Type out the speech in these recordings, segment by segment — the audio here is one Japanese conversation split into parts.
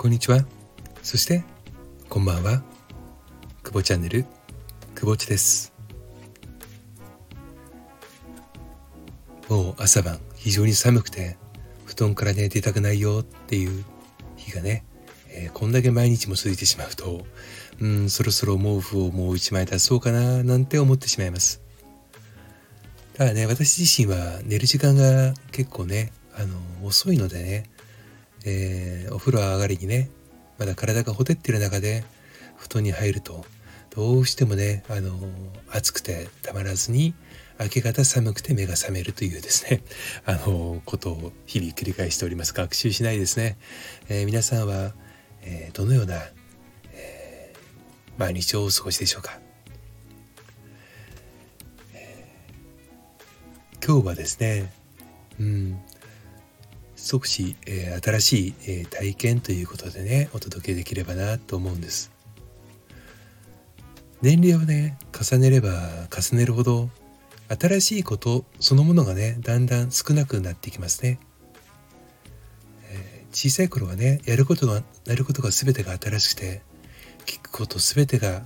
こんにちは。そしてこんばんは。久保チャンネル久保地です。もう朝晩非常に寒くて布団からね出たくないよっていう日がね、えー、こんだけ毎日も続いてしまうとうんそろそろ毛布をもう一枚出そうかななんて思ってしまいます。ただね私自身は寝る時間が結構ねあの遅いのでね、えー、お風呂上がりにねまだ体がほてってる中で布団に入るとどうしてもねあの暑くてたまらずに明け方寒くて目が覚めるというですね あのことを日々繰り返しております。学習しないですね、えー、皆さんは、えー、どのような、えー、毎日をお過ごしでしょうか、今日はですねうん少し、えー、新しい、えー、体験ということでねお届けできればなと思うんです。年齢をね重ねれば重ねるほど新しいことそのものがねだんだん少なくなってきますね、えー、小さい頃はねやることがやることが全てが新しくて聞くこと全てが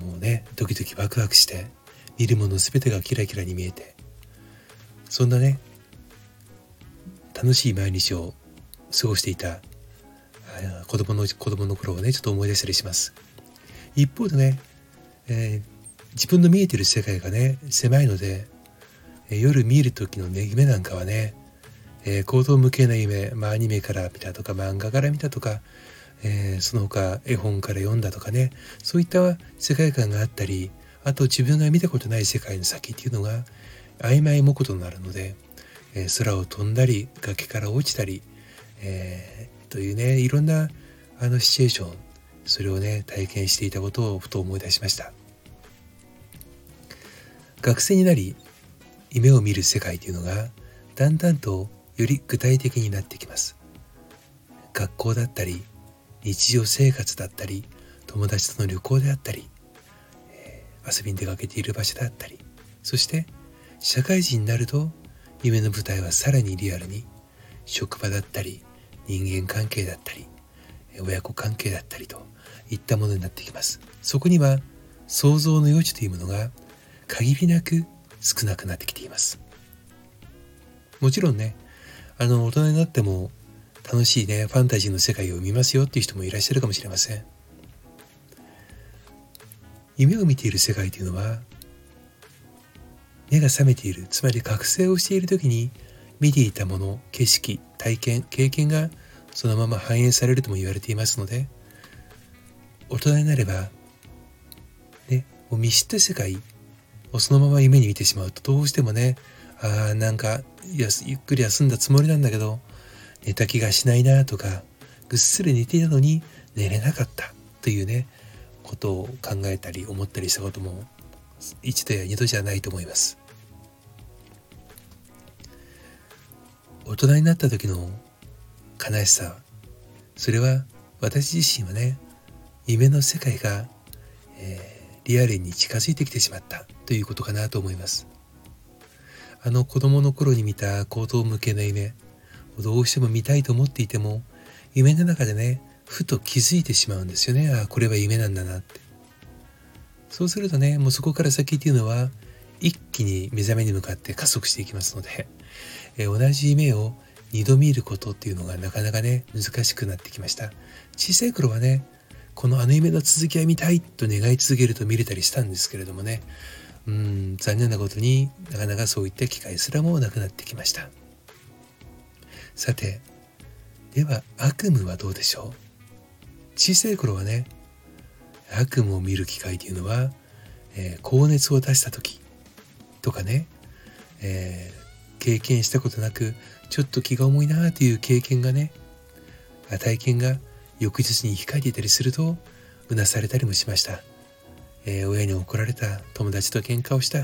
もうねドキドキワクワクして見るもの全てがキラキラに見えてそんなね楽しい毎日を過ごしていた子供の子供の頃をねちょっと思い出したりします。一方でね、えー、自分の見えてる世界がね狭いので、え、夜見る時の、ね、夢なんかはね、えー、行動向けな夢、まあ、アニメから見たとか漫画から見たとか、えー、その他絵本から読んだとかねそういった世界観があったりあと自分が見たことない世界の先っていうのが曖昧もことになるので、空を飛んだり崖から落ちたり、えー、というねいろんなあのシチュエーションそれをね体験していたことをふと思い出しました。学生になり夢を見る世界というのがだんだんとより具体的になってきます。学校だったり日常生活だったり友達との旅行であったり、遊びに出かけている場所であったりそして社会人になると夢の舞台はさらにリアルに職場だったり人間関係だったり親子関係だったりといったものになってきます。そこには想像の余地というものが限りなく少なくなってきています。もちろんねあの大人になっても楽しいねファンタジーの世界を見ますよっていう人もいらっしゃるかもしれません。夢を見ている世界というのは目が覚めている。つまり覚醒をしている時に見ていたもの景色体験経験がそのまま反映されるとも言われていますので大人になればねもう見知った世界をそのまま夢に見てしまうとどうしてもねああなんかゆっくり休んだつもりなんだけど寝た気がしないなとかぐっすり寝ていたのに寝れなかったというねことを考えたり思ったりしたことも一度や二度じゃないと思います。大人になった時の悲しさ。それは私自身はね夢の世界が、えー、リアルに近づいてきてしまった。ということかなと思います。あの子供の頃に見た行動向けの夢。をどうしても見たいと思っていても夢の中でねふと気づいてしまうんですよね。ああこれは夢なんだなって。そうするとねもうそこから先っていうのは一気に目覚めに向かって加速していきますので、え、同じ夢を2度見ることっていうのがなかなかね難しくなってきました。小さい頃はねこのあの夢の続きは見たいと願い続けると見れたりしたんですけれどもねうん残念なことになかなかそういった機会すらもなくなってきました。さてでは悪夢はどうでしょう？小さい頃はね悪夢を見る機会というのは、えー、高熱を出した時とかね、えー、経験したことなくちょっと気が重いなという経験がね体験が翌日に控えていたりするとうなされたりもしました、えー、親に怒られた友達と喧嘩をした、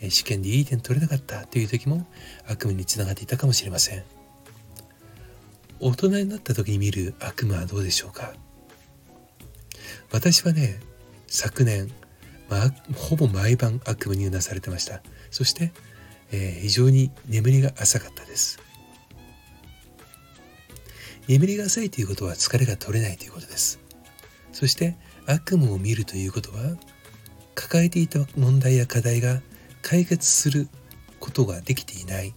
えー、試験でいい点取れなかったという時も悪夢につながっていたかもしれません。大人になった時に見る悪夢はどうでしょうか？私はね昨年、まあ、ほぼ毎晩悪夢にうなされてました。そして、えー、非常に眠りが浅かったです。眠りが浅いということは疲れが取れないということです。そして悪夢を見るということは抱えていた問題や課題が解決することができていない。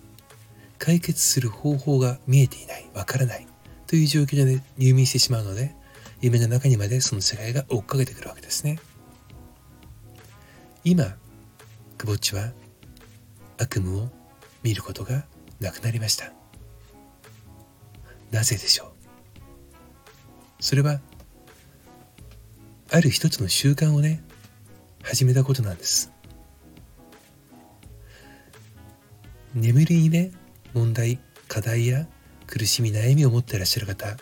解決する方法が見えていない。わからない。という状況で入眠してしまうので夢の中にまでその世界が追っかけてくるわけですね。今くぼっちは悪夢を見ることがなくなりました。なぜでしょう？それはある一つの習慣をね始めたことなんです。眠りにね問題課題や苦しみ悩みを持っていらっしゃる方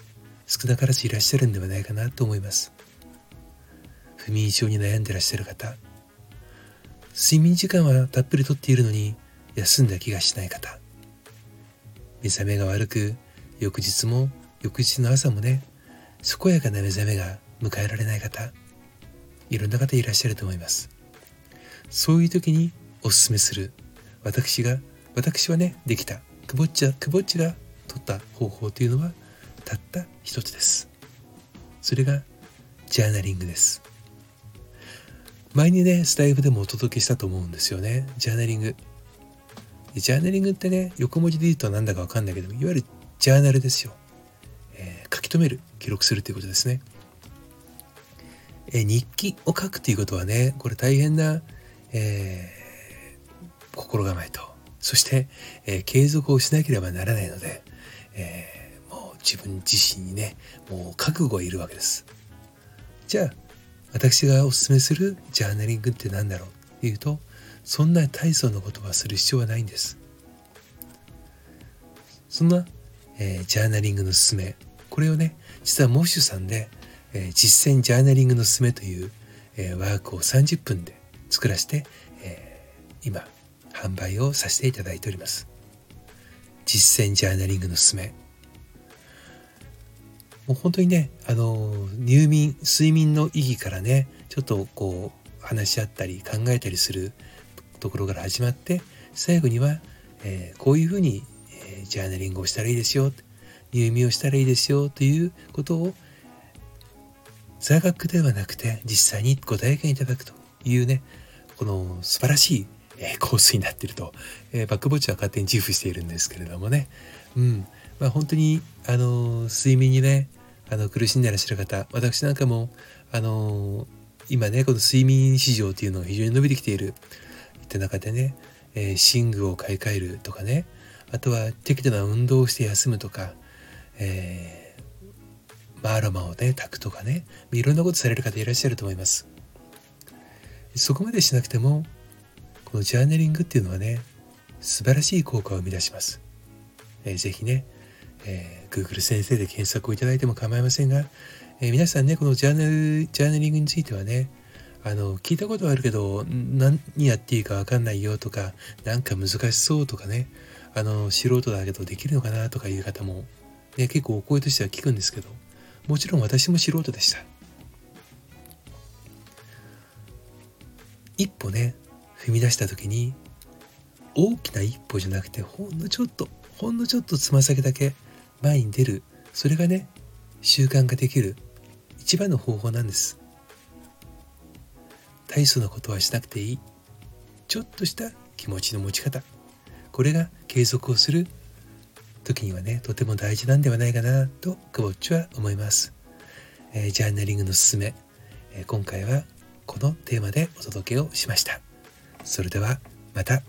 少なからずいらっしゃるんではないかなと思います。不眠症に悩んでいらっしゃる方睡眠時間はたっぷりとっているのに休んだ気がしない方。目覚めが悪く翌日も翌日の朝もね健やかな目覚めが迎えられない方いろんな方いらっしゃると思います。そういう時におすすめする。私が私はねできた。くぼっちゃくぼっちが取った方法というのはたった一つです。それがジャーナリングです。前にねスタイフでもお届けしたと思うんですよね。ジャーナリング。ジャーナリングってね横文字で言うと何だか分かんないけどいわゆるジャーナルですよ、えー、書き留める記録するということですね、えー、日記を書くということはねこれ大変な、えー、心構えと。そして、え継続をしなければならないので、えもう自分自身にねもう覚悟がいるわけです。じゃあ私がおすすめするジャーナリングって何だろうっていうとそんな大層なことはする必要はないんです。そんなえー、ジャーナリングのすすめ。これをね実はモッシュさんで、えー、実践ジャーナリングのすすめという、えー、ワークを30分で作らせて、え今販売をさせていただいております。実践ジャーナリングのすすめ。もう本当にねあの入眠睡眠の意義からねちょっとこう話し合ったり考えたりするところから始まって最後には、えー、こういうふうにえジャーナリングをしたらいいですよ入眠をしたらいいですよということを座学ではなくて実際にご体験いただくというねこの素晴らしい、えー、コースになっていると、えー、バックボッチは勝手に自負しているんですけれどもねうん。まあ本当にあの睡眠にねあの苦しんでらっしゃる方私なんかもあの今ねこの睡眠市場というのが非常に伸びてきている。って中でね、えー、寝具を買い替えるとかねあとは適度な運動をして休むとか、えー、まあ、アロマをね炊くとかねいろんなことされる方いらっしゃると思います。そこまでしなくてもこのジャーナリングっていうのはね素晴らしい効果を生み出します、えー、ぜひね、えー、Google 先生で検索をいただいても構いませんが、えー、皆さんねこのジャーナルジャーナリングについてはねあの聞いたことはあるけど何やっていいか分かんないよとかなんか難しそうとかね。あの素人だけどできるのかなとかいう方も、ね、結構お声としては聞くんですけどもちろん私も素人でした。一歩ね踏み出した時に大きな一歩じゃなくてほんのちょっとほんのちょっとつま先だけ前に出る。それがね習慣化できる一番の方法なんです。大層なことはしなくていい。ちょっとした気持ちの持ち方。これが継続をする時にはねとても大事なんではないかなとくぼっちは思います、えー、ジャーナリングのすすめ、えー、今回はこのテーマでお届けをしました。それではまた。